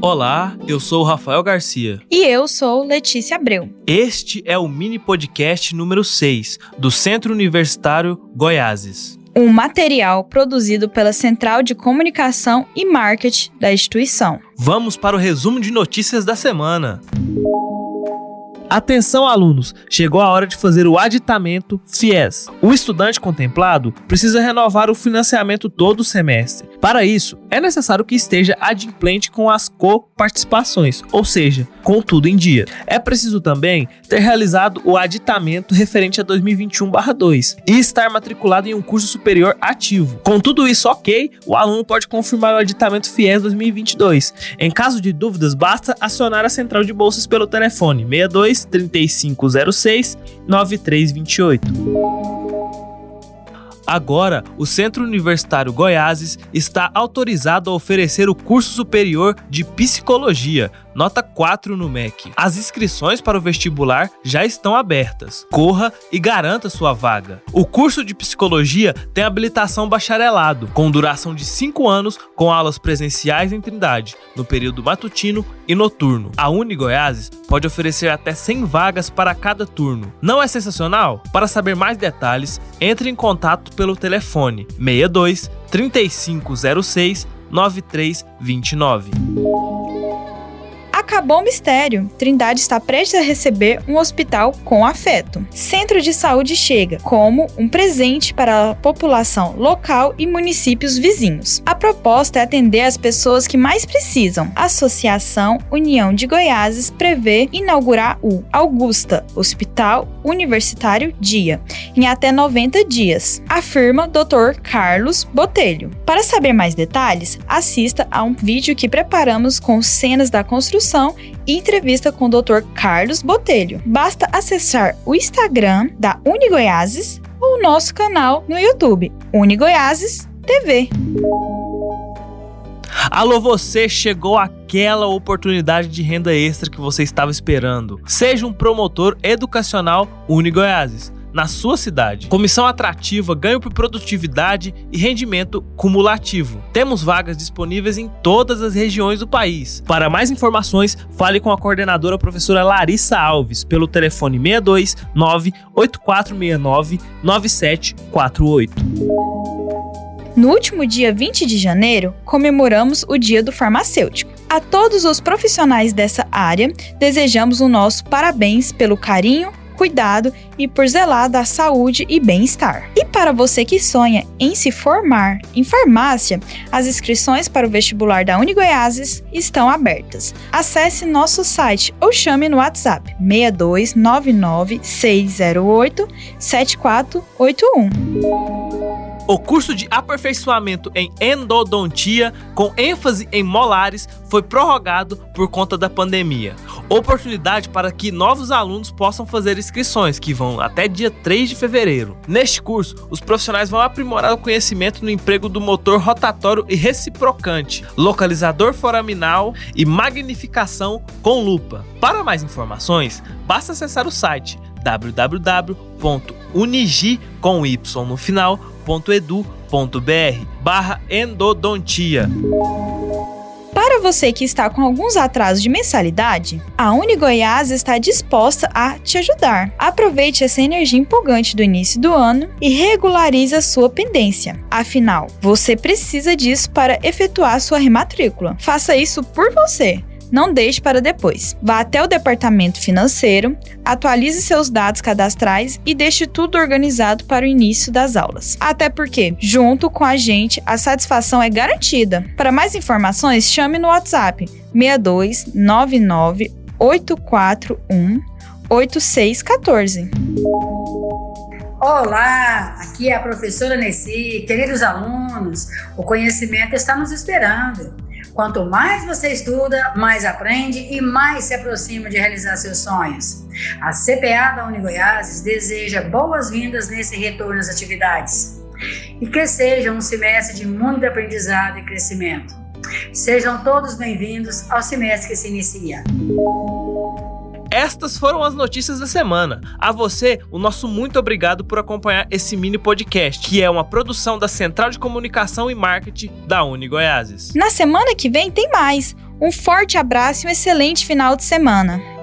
Olá, eu sou o Rafael Garcia. E eu sou Letícia Abreu. Este é o mini podcast número 6 do Centro Universitário Goiáses. Um material produzido pela Central de Comunicação e Marketing da instituição. Vamos para o resumo de notícias da semana. Atenção, alunos! Chegou a hora de fazer o aditamento FIES. O estudante contemplado precisa renovar o financiamento todo o semestre. Para isso, é necessário que esteja adimplente com as coparticipações, ou seja, com tudo em dia. É preciso também ter realizado o aditamento referente a 2021/2 e estar matriculado em um curso superior ativo. Com tudo isso ok, o aluno pode confirmar o aditamento FIES 2022. Em caso de dúvidas, basta acionar a central de bolsas pelo telefone 62 3506 9328. Agora, o Centro Universitário Goiáses está autorizado a oferecer o curso superior de Psicologia, nota 4 no MEC. As inscrições para o vestibular já estão abertas. Corra e garanta sua vaga. O curso de Psicologia tem habilitação bacharelado, com duração de 5 anos, com aulas presenciais em Trindade, no período matutino e noturno. A Uni Goiáses pode oferecer até 100 vagas para cada turno. Não é sensacional? Para saber mais detalhes, entre em contato pelo telefone 62 3506 9329. Acabou o mistério. Trindade está prestes a receber um hospital com afeto. Centro de Saúde chega como um presente para a população local e municípios vizinhos. A proposta é atender as pessoas que mais precisam. A Associação União de Goiáses prevê inaugurar o Augusta Hospital Universitário Dia em até 90 dias, afirma Dr. Carlos Botelho. Para saber mais detalhes, assista a um vídeo que preparamos com cenas da construção e entrevista com o Dr. Carlos Botelho. Basta acessar o Instagram da Unigoiases ou o nosso canal no YouTube, Unigoiases TV. Alô, você chegou aquela oportunidade de renda extra que você estava esperando. Seja um promotor educacional Unigoiases na sua cidade. Comissão atrativa, ganho por produtividade e rendimento cumulativo. Temos vagas disponíveis em todas as regiões do país. Para mais informações, fale com a coordenadora professora Larissa Alves pelo telefone 62 98469 9748. No último dia 20 de janeiro, comemoramos o Dia do Farmacêutico. A todos os profissionais dessa área, desejamos o nosso parabéns pelo carinho, cuidado e por zelar da saúde e bem-estar. E para você que sonha em se formar em farmácia, as inscrições para o vestibular da Unigoiases estão abertas. Acesse nosso site ou chame no WhatsApp 6299 608 7481. O curso de aperfeiçoamento em endodontia, com ênfase em molares, foi prorrogado por conta da pandemia. Oportunidade para que novos alunos possam fazer inscrições, que vão até dia 3 de fevereiro. Neste curso, os profissionais vão aprimorar o conhecimento no emprego do motor rotatório e reciprocante, localizador foraminal e magnificação com lupa. Para mais informações, basta acessar o site www.unigi com y no final edu.br barra endodontia. Para você que está com alguns atrasos de mensalidade, a Unigoiás está disposta a te ajudar. Aproveite essa energia empolgante do início do ano e regularize a sua pendência. Afinal, você precisa disso para efetuar sua rematrícula. Faça isso por você. Não deixe para depois. Vá até o departamento financeiro, atualize seus dados cadastrais e deixe tudo organizado para o início das aulas. Até porque, junto com a gente, a satisfação é garantida. Para mais informações, chame no WhatsApp 6299 841 8614. Olá, aqui é a professora Nessi. Queridos alunos, o conhecimento está nos esperando. Quanto mais você estuda, mais aprende e mais se aproxima de realizar seus sonhos. A CPA da Unigoiases deseja boas-vindas nesse retorno às atividades e que seja um semestre de muito aprendizado e crescimento. Sejam todos bem-vindos ao semestre que se inicia. Estas foram as notícias da semana. A você, o nosso muito obrigado por acompanhar esse mini podcast, que é uma produção da Central de Comunicação e Marketing da Uni Goiáses. Na semana que vem tem mais. Um forte abraço e um excelente final de semana.